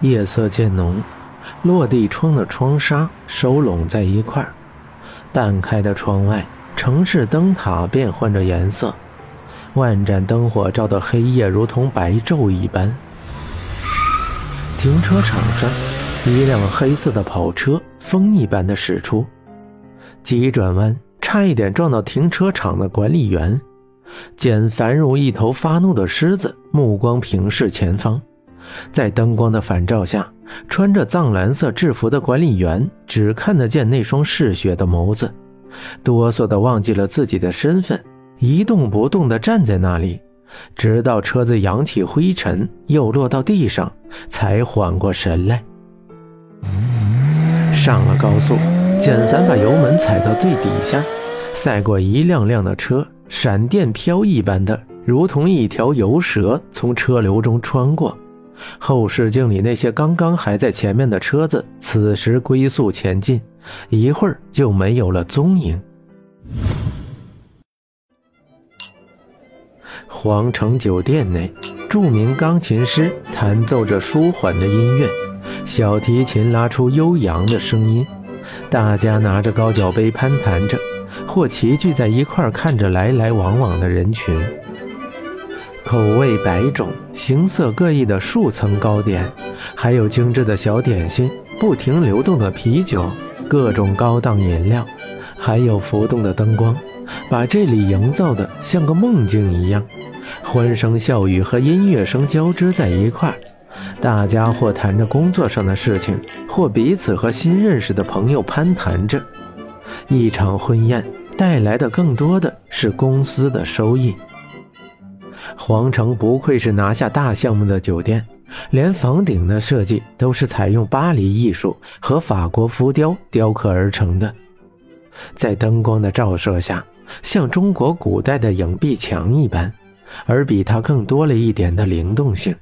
夜色渐浓，落地窗的窗纱收拢在一块儿，半开的窗外，城市灯塔变换着颜色，万盏灯火照得黑夜如同白昼一般。停车场上，一辆黑色的跑车风一般的驶出，急转弯，差一点撞到停车场的管理员。简凡如一头发怒的狮子，目光平视前方，在灯光的反照下，穿着藏蓝色制服的管理员只看得见那双嗜血的眸子，哆嗦的忘记了自己的身份，一动不动地站在那里，直到车子扬起灰尘又落到地上，才缓过神来。上了高速，简凡把油门踩到最底下，赛过一辆辆的车。闪电飘一般的，如同一条游蛇从车流中穿过。后视镜里那些刚刚还在前面的车子，此时龟速前进，一会儿就没有了踪影。皇城酒店内，著名钢琴师弹奏着舒缓的音乐，小提琴拉出悠扬的声音，大家拿着高脚杯攀谈着。或齐聚在一块看着来来往往的人群，口味百种、形色各异的数层糕点，还有精致的小点心，不停流动的啤酒，各种高档饮料，还有浮动的灯光，把这里营造的像个梦境一样。欢声笑语和音乐声交织在一块大家或谈着工作上的事情，或彼此和新认识的朋友攀谈着。一场婚宴。带来的更多的是公司的收益。皇城不愧是拿下大项目的酒店，连房顶的设计都是采用巴黎艺术和法国浮雕雕刻而成的，在灯光的照射下，像中国古代的影壁墙一般，而比它更多了一点的灵动性。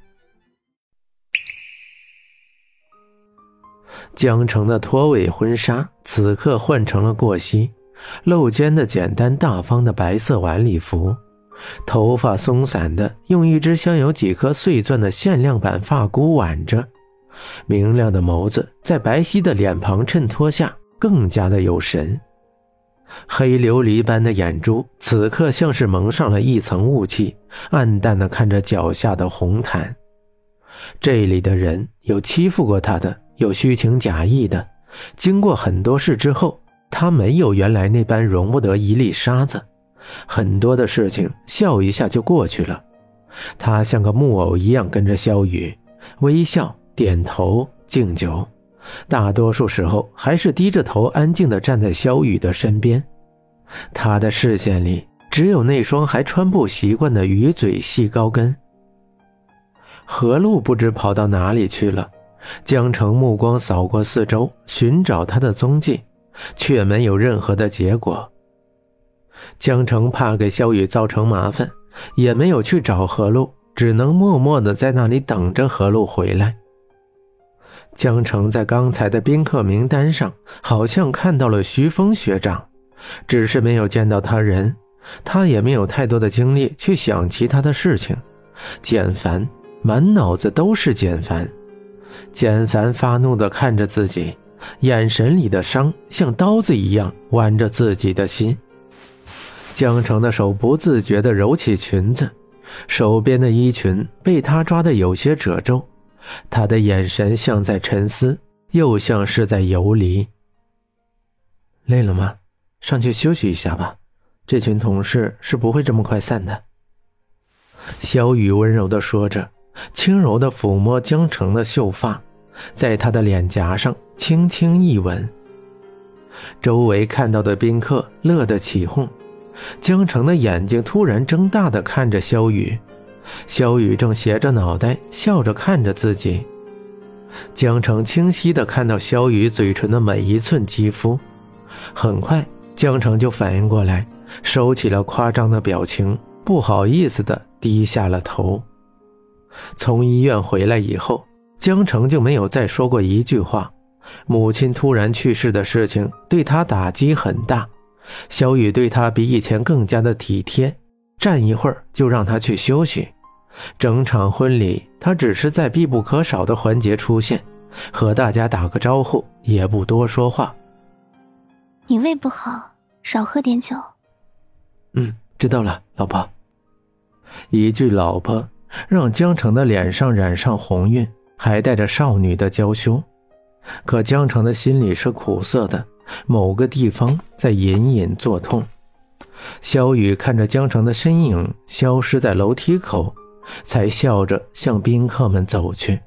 江城的拖尾婚纱此刻换成了过膝。露肩的简单大方的白色晚礼服，头发松散的，用一只镶有几颗碎钻的限量版发箍挽着，明亮的眸子在白皙的脸庞衬托下更加的有神。黑琉璃般的眼珠此刻像是蒙上了一层雾气，暗淡的看着脚下的红毯。这里的人有欺负过他的，有虚情假意的，经过很多事之后。他没有原来那般容不得一粒沙子，很多的事情笑一下就过去了。他像个木偶一样跟着萧雨，微笑、点头、敬酒，大多数时候还是低着头，安静地站在萧雨的身边。他的视线里只有那双还穿不习惯的鱼嘴细高跟。何路不知跑到哪里去了，江城目光扫过四周，寻找他的踪迹。却没有任何的结果。江城怕给萧雨造成麻烦，也没有去找何璐，只能默默的在那里等着何璐回来。江城在刚才的宾客名单上好像看到了徐峰学长，只是没有见到他人，他也没有太多的精力去想其他的事情。简凡满脑子都是简凡，简凡发怒的看着自己。眼神里的伤像刀子一样剜着自己的心。江城的手不自觉地揉起裙子，手边的衣裙被他抓得有些褶皱。他的眼神像在沉思，又像是在游离。累了吗？上去休息一下吧。这群同事是不会这么快散的。小雨温柔地说着，轻柔地抚摸江城的秀发。在他的脸颊上轻轻一吻，周围看到的宾客乐得起哄。江城的眼睛突然睁大的看着萧雨，萧雨正斜着脑袋笑着看着自己。江城清晰的看到萧雨嘴唇的每一寸肌肤，很快江城就反应过来，收起了夸张的表情，不好意思的低下了头。从医院回来以后。江城就没有再说过一句话。母亲突然去世的事情对他打击很大。小雨对他比以前更加的体贴，站一会儿就让他去休息。整场婚礼，他只是在必不可少的环节出现，和大家打个招呼，也不多说话。你胃不好，少喝点酒。嗯，知道了，老婆。一句“老婆”，让江城的脸上染上红晕，还带着少女的娇羞。可江城的心里是苦涩的，某个地方在隐隐作痛。萧雨看着江城的身影消失在楼梯口，才笑着向宾客们走去。